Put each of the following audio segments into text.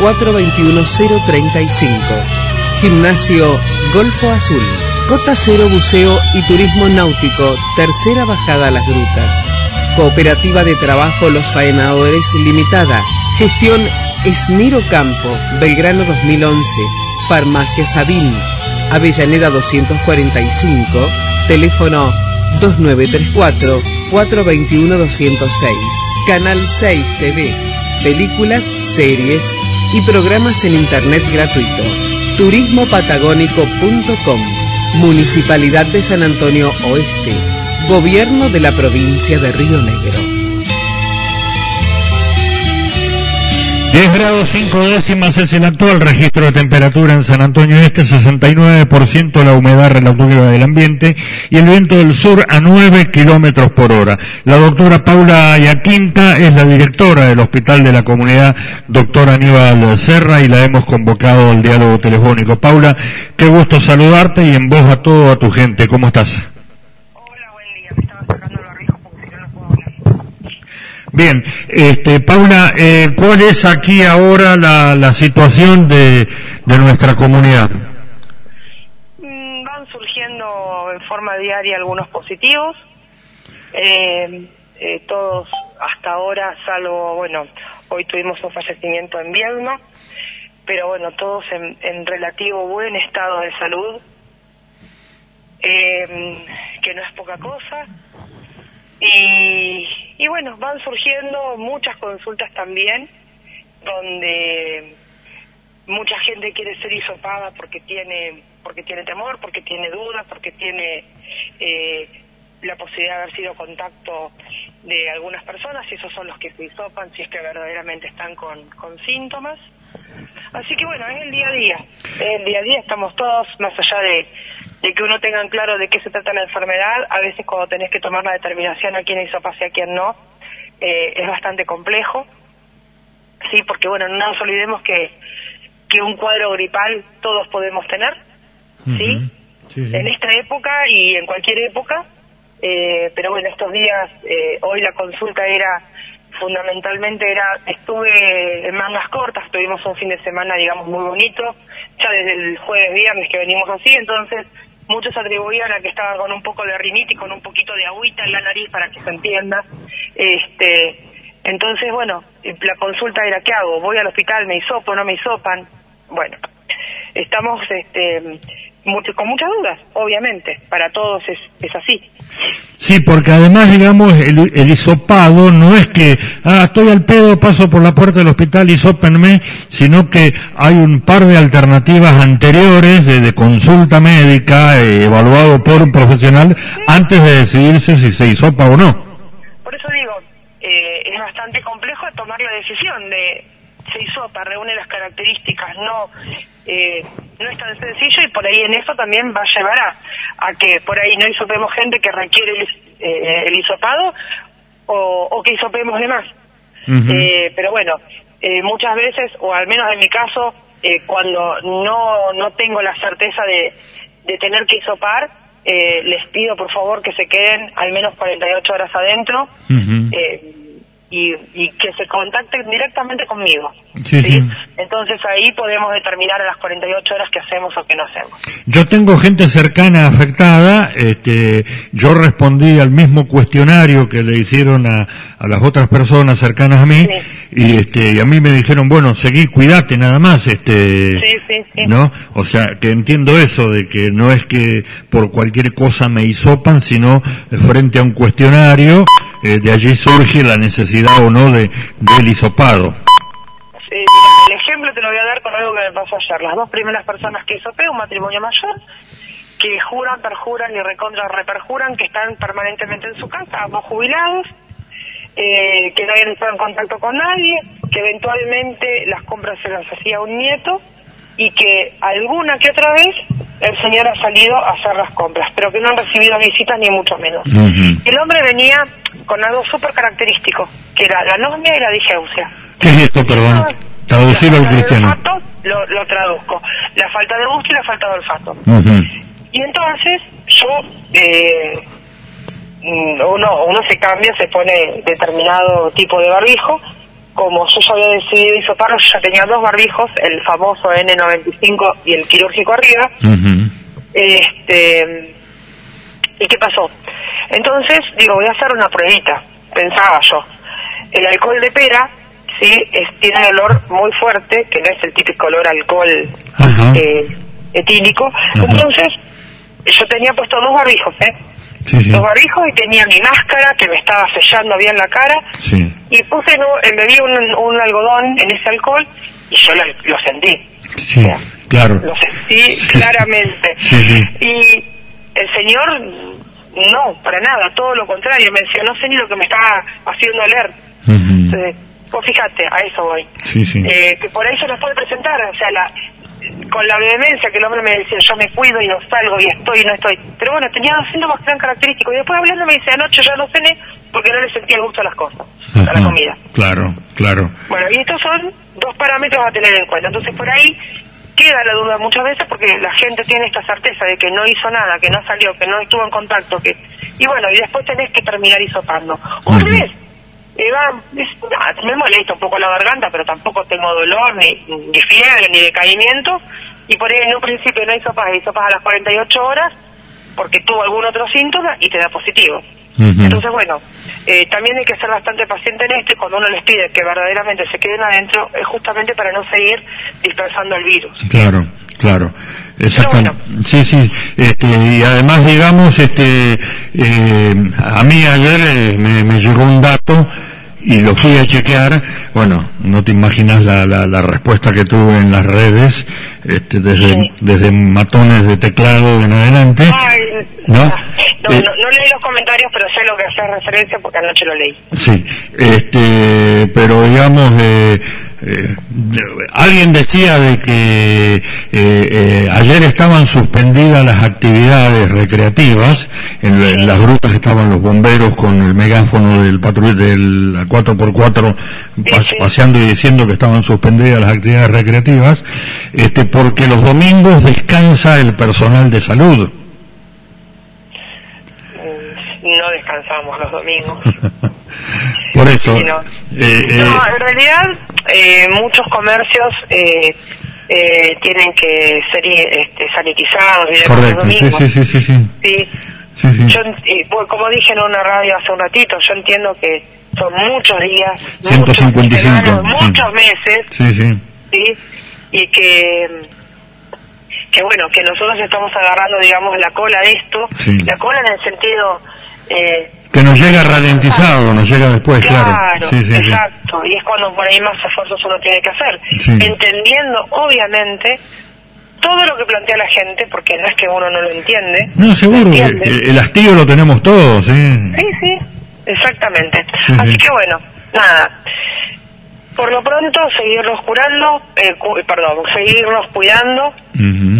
421035. Gimnasio Golfo Azul. Cota Cero Buceo y Turismo Náutico. Tercera bajada a las grutas. Cooperativa de Trabajo Los Faenadores Limitada. Gestión Esmiro Campo. Belgrano 2011. Farmacia Sabín. Avellaneda 245. Teléfono 2934 421 206. Canal 6 TV. Películas, series y programas en internet gratuito. Turismopatagónico.com. Municipalidad de San Antonio Oeste. Gobierno de la provincia de Río Negro. 10 grados 5 décimas es el actual registro de temperatura en San Antonio Este, 69% la humedad relativa del ambiente y el viento del sur a 9 kilómetros por hora. La doctora Paula Yaquinta es la directora del Hospital de la Comunidad, doctora Aníbal Serra, y la hemos convocado al diálogo telefónico. Paula, qué gusto saludarte y en voz a todo tu gente. ¿Cómo estás? Bien, este, Paula, eh, ¿cuál es aquí ahora la, situación de, nuestra comunidad? Mm, van surgiendo en forma diaria algunos positivos, eh, eh, todos hasta ahora, salvo, bueno, hoy tuvimos un fallecimiento en Viedma, pero bueno, todos en, en relativo buen estado de salud, que no es poca cosa. Y, y bueno, van surgiendo muchas consultas también, donde mucha gente quiere ser hisopada porque tiene porque tiene temor, porque tiene dudas, porque tiene eh, la posibilidad de haber sido contacto de algunas personas, y esos son los que se hisopan, si es que verdaderamente están con, con síntomas. Así que bueno, es el día a día, el día a día, estamos todos, más allá de, de que uno tenga claro de qué se trata la enfermedad, a veces cuando tenés que tomar la determinación a quién hizo pase a quién no, eh, es bastante complejo. Sí, porque bueno, no nos olvidemos que, que un cuadro gripal todos podemos tener, ¿sí? En esta época y en cualquier época, eh, pero bueno, estos días, eh, hoy la consulta era fundamentalmente era, estuve en mangas cortas, tuvimos un fin de semana, digamos, muy bonito, ya desde el jueves, viernes que venimos así, entonces muchos atribuían a que estaba con un poco de rinitis, con un poquito de agüita en la nariz para que se entienda. Este, entonces, bueno, la consulta era, ¿qué hago? ¿Voy al hospital? ¿Me hisopo? ¿No me hisopan? Bueno, estamos este, mucho, con muchas dudas, obviamente, para todos es, es así. Sí, porque además, digamos, el, el, hisopado no es que, ah, estoy al pedo, paso por la puerta del hospital, hisópenme, sino que hay un par de alternativas anteriores de, consulta médica, eh, evaluado por un profesional, antes de decidirse si se hisopa o no. Por eso digo, eh, es bastante complejo tomar la decisión de se hisopa, reúne las características, no eh, no es tan sencillo y por ahí en eso también va a llevar a, que por ahí no hisopemos gente que requiere el, eh, el hisopado o, o, que hisopemos de más. eh, pero bueno, eh, muchas veces, o al menos en mi caso, eh, cuando no, no tengo la certeza de, de tener que hisopar, les pido por favor que se queden al menos 48 horas adentro y, y que se contacten directamente conmigo. Sí, Entonces ahí podemos determinar a las 48 horas qué hacemos o qué no hacemos. Yo tengo gente cercana afectada, este, yo respondí al mismo cuestionario que le hicieron a, a las otras personas cercanas a mí y este, y a mí me dijeron, bueno, seguí, cuídate nada más, este, ¿no? O sea, que entiendo eso de que no es que por cualquier cosa me hisopan, sino frente a un cuestionario eh, de allí surge la necesidad o no de, del hisopado. El ejemplo te lo voy a dar con algo que me pasó ayer. Las dos primeras personas que hisopé, un matrimonio mayor, que juran, perjuran y recontra reperjuran que están permanentemente en su casa, ambos jubilados, eh, que no habían estado en contacto con nadie, que eventualmente las compras se las hacía un nieto y que alguna que otra vez el señor ha salido a hacer las compras, pero que no han recibido visitas ni mucho menos. El hombre venía con algo súper característico, que era la anosmia y la digeusia. ¿Qué es esto, perdón? Traducirlo al cristiano. olfato, lo, lo traduzco. La falta de gusto y la falta de olfato. Y entonces yo, eh, mm, uno, uno se cambia, se pone determinado tipo de barbijo. Como yo ya había decidido hisoparlo, yo ya tenía dos barbijos, el famoso N95 y el quirúrgico arriba. Ujú. Este, ¿Y qué pasó? Entonces, digo, voy a hacer una pruebita, pensaba yo. El alcohol de pera, sí, es, tiene un olor muy fuerte, que no es el típico olor alcohol eh, etílico. Entonces, yo tenía puesto dos barbijos, ¿eh? Sí, sí. Dos barbijos y tenía mi máscara que me estaba sellando bien la cara. Sí. Y puse, no, embebí un, un algodón en ese alcohol y yo lo, lo sentí. Sí, O sea, claro. Lo sentí claramente. Sí, sí. Y el señor, no, para nada, todo lo contrario, me decía, no sé ni lo que me estaba haciendo oler. Ujú. Entonces, fíjate, a eso voy. Sí, sí. Eh, que por ahí se nos puede presentar, o sea, la, con la vehemencia que el hombre me decía, yo me cuido y no salgo y estoy y no estoy. Pero bueno, tenía dos síntomas que eran característicos. Y después hablando me dice, anoche ya no cené porque no le sentía el gusto a las cosas, a la comida. Claro, claro. Bueno, y estos son dos parámetros a tener en cuenta. Entonces, por ahí queda la duda muchas veces porque la gente tiene esta certeza de que no hizo nada, que no salió, que no estuvo en contacto, que y bueno, y después tenés que terminar hisopando. O al Ujú. revés, eh, va, es- me molesta un poco la garganta, pero tampoco tengo dolor, ni, ni fiebre, ni decaimiento, y por ahí en un principio no hisopas, hisopas a las 48 horas, porque tuvo algún otro síntoma y te da positivo. Entonces, bueno, eh, también hay que ser bastante paciente en esto y cuando uno les pide que verdaderamente se queden adentro es justamente para no seguir dispersando el virus. Claro, claro. Exactamente. Sí, sí. Este, y además, digamos, este, eh, a mí ayer eh, me, me llegó un dato y lo fui a chequear. Bueno, no te imaginas la, la, la respuesta que tuve en las redes, este, desde, Sí. desde matones de teclado en adelante. Ay, ¿No? ah, no, Eh, no, no leí los comentarios, pero sé lo que hace referencia porque anoche lo leí. Sí, este, pero digamos, eh, eh, alguien decía de que eh, eh, ayer estaban suspendidas las actividades recreativas, en, la- en las grutas estaban los bomberos con el megáfono del patrull del 4x4 pas- Sí, sí. paseando y diciendo que estaban suspendidas las actividades recreativas, este, porque los domingos descansa el personal de salud. Mm, No descansamos los domingos. Por eso, Sí, no. eh, eh, No, en realidad eh, muchos comercios eh, eh, tienen que ser este, sanitizados y correcto, sí, sí, sí, sí, sí. Sí. Yo, bueno, como dije en una radio hace un ratito, yo entiendo que son muchos días, 155, muchas semanas, sí. muchos meses, Sí, sí. Y que, que bueno, que nosotros estamos agarrando, digamos, la cola de esto, la cola en el sentido... Eh, Que nos llega ralentizado, nos llega después, claro. Claro, Sí, sí, sí. exacto. Y es cuando por ahí más esfuerzos uno tiene que hacer. Entendiendo, obviamente, todo lo que plantea la gente, porque no es que uno no lo entiende. No, seguro, que el, hastío lo tenemos todos, ¿sí? Sí, sí, exactamente. Sí, Así sí. que bueno, nada. Por lo pronto, seguirnos curando, eh, cu- perdón, seguirnos cuidando.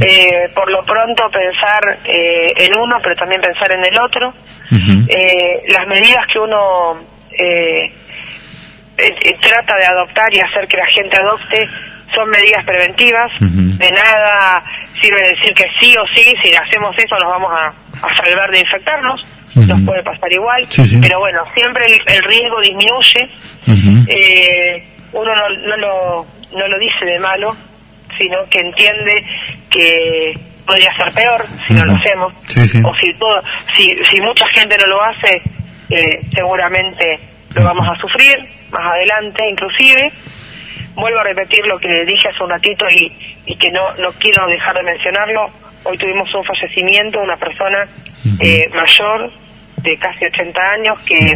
Eh, por lo pronto, pensar eh, en uno, pero también pensar en el otro. Eh, las medidas que uno eh, eh, trata de adoptar y hacer que la gente adopte son medidas preventivas. De nada sirve decir que sí o sí, si hacemos eso nos vamos a, a salvar de infectarnos. Nos puede pasar igual. Sí, sí. Pero bueno, siempre el, el riesgo disminuye. Eh, uno no, no, lo, no lo dice de malo, sino que entiende que podría ser peor si no lo hacemos. Sí, sí. O si, todo, si, si mucha gente no lo hace, eh, seguramente lo vamos a sufrir más adelante inclusive. Vuelvo a repetir lo que dije hace un ratito y, y que no, no quiero dejar de mencionarlo. Hoy tuvimos un fallecimiento de una persona eh, mayor de casi 80 años que,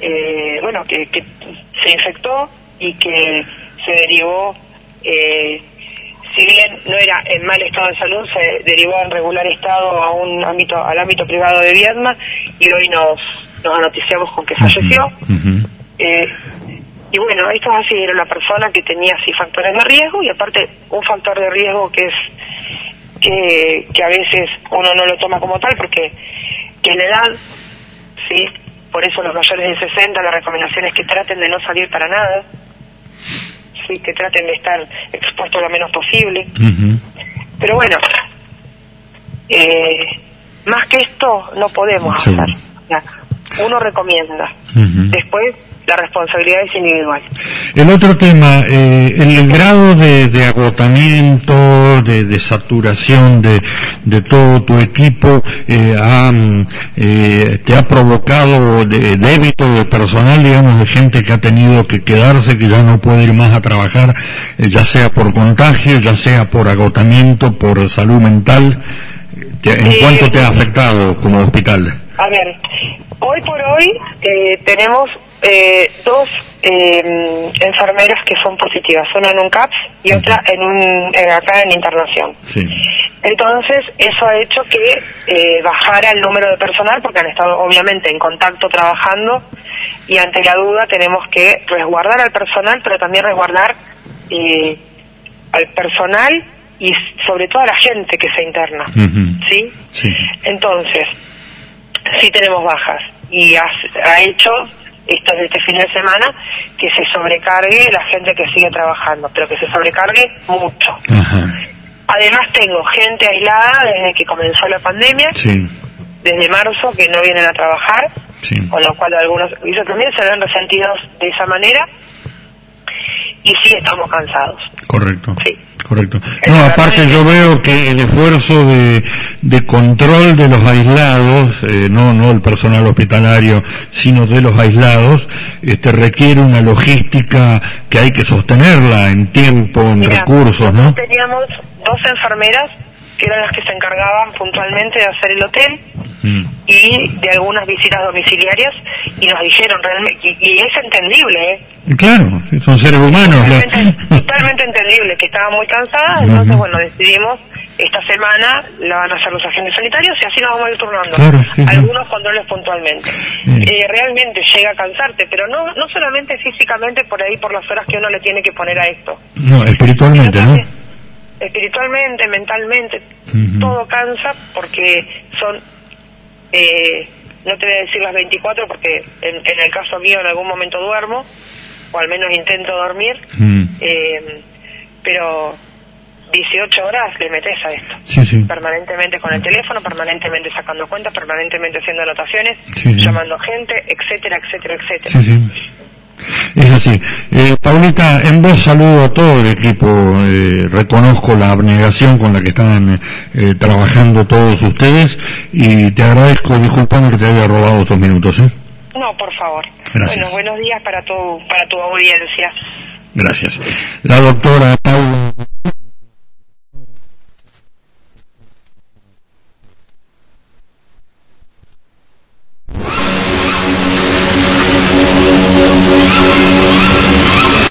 eh, bueno, que, que se infectó y que se derivó, eh, si bien no era en mal estado de salud, se derivó en regular estado a un ámbito, al ámbito privado de Viedma y hoy nos, nos anoticiamos con que falleció. Eh, Y bueno, esto es así, era una persona que tenía así factores de riesgo y aparte un factor de riesgo que es que, que a veces uno no lo toma como tal porque tiene edad, ¿sí? Por eso los mayores de 60 la recomendación es que traten de no salir para nada, ¿sí? Que traten de estar expuestos lo menos posible. Pero bueno, eh, más que esto no podemos hacer. uno recomienda. Después la responsabilidad es individual. El otro tema, eh, el, grado de, agotamiento, de, saturación de, de, todo tu equipo, eh, eh, te ha provocado de, débito de personal, digamos, de gente que ha tenido que quedarse, que ya no puede ir más a trabajar, ya sea por contagio, ya sea por agotamiento, por salud mental. ¿En cuánto te ha afectado como hospital? A ver, hoy por hoy tenemos eh, dos eh, enfermeras que son positivas, una en un CAPS y otra en un acá en internación. Entonces, eso ha hecho que eh, bajara el número de personal porque han estado obviamente en contacto trabajando y ante la duda tenemos que resguardar al personal, pero también resguardar eh, al personal y sobre todo a la gente que se interna. ¿sí? ¿sí? Entonces, sí tenemos bajas y ha hecho esto de este fin de semana, que se sobrecargue la gente que sigue trabajando, pero que se sobrecargue mucho. Además tengo gente aislada desde que comenzó la pandemia, desde marzo, que no vienen a trabajar, con lo cual algunos ellos también se ven resentidos de esa manera y sí estamos cansados. Correcto. Sí. Correcto. No, aparte yo veo que el esfuerzo de, de control de los aislados, eh, no, no el personal hospitalario, sino de los aislados, este, requiere una logística que hay que sostenerla en tiempo, en recursos, ¿no? Teníamos dos enfermeras que eran las que se encargaban puntualmente de hacer el hotel mm. y de algunas visitas domiciliarias y nos dijeron realmente, y, es entendible, ¿eh? Claro, son seres humanos. Totalmente, entendible, que estaban muy cansadas, entonces bueno, decidimos esta semana la van a hacer los agentes sanitarios y así nos vamos a ir turnando. Algunos controles puntualmente. Eh, realmente llega a cansarte, pero no no solamente físicamente por ahí, por las horas que uno le tiene que poner a esto. No, espiritualmente, ¿no? espiritualmente, mentalmente, todo cansa porque son, eh, no te voy a decir las 24 porque en, el caso mío en algún momento duermo, o al menos intento dormir, eh, pero 18 horas le metes a esto. Permanentemente con el teléfono, permanentemente sacando cuentas, permanentemente haciendo anotaciones, llamando gente, etcétera, etcétera, etcétera. Es así. Eh, Paulita, en vos saludo a todo el equipo. Eh, reconozco la abnegación con la que están eh, trabajando todos ustedes y te agradezco, disculpando que te haya robado estos minutos. ¿eh? No, por favor. Bueno, buenos días para tu, para tu audiencia. Gracias. La doctora Paula.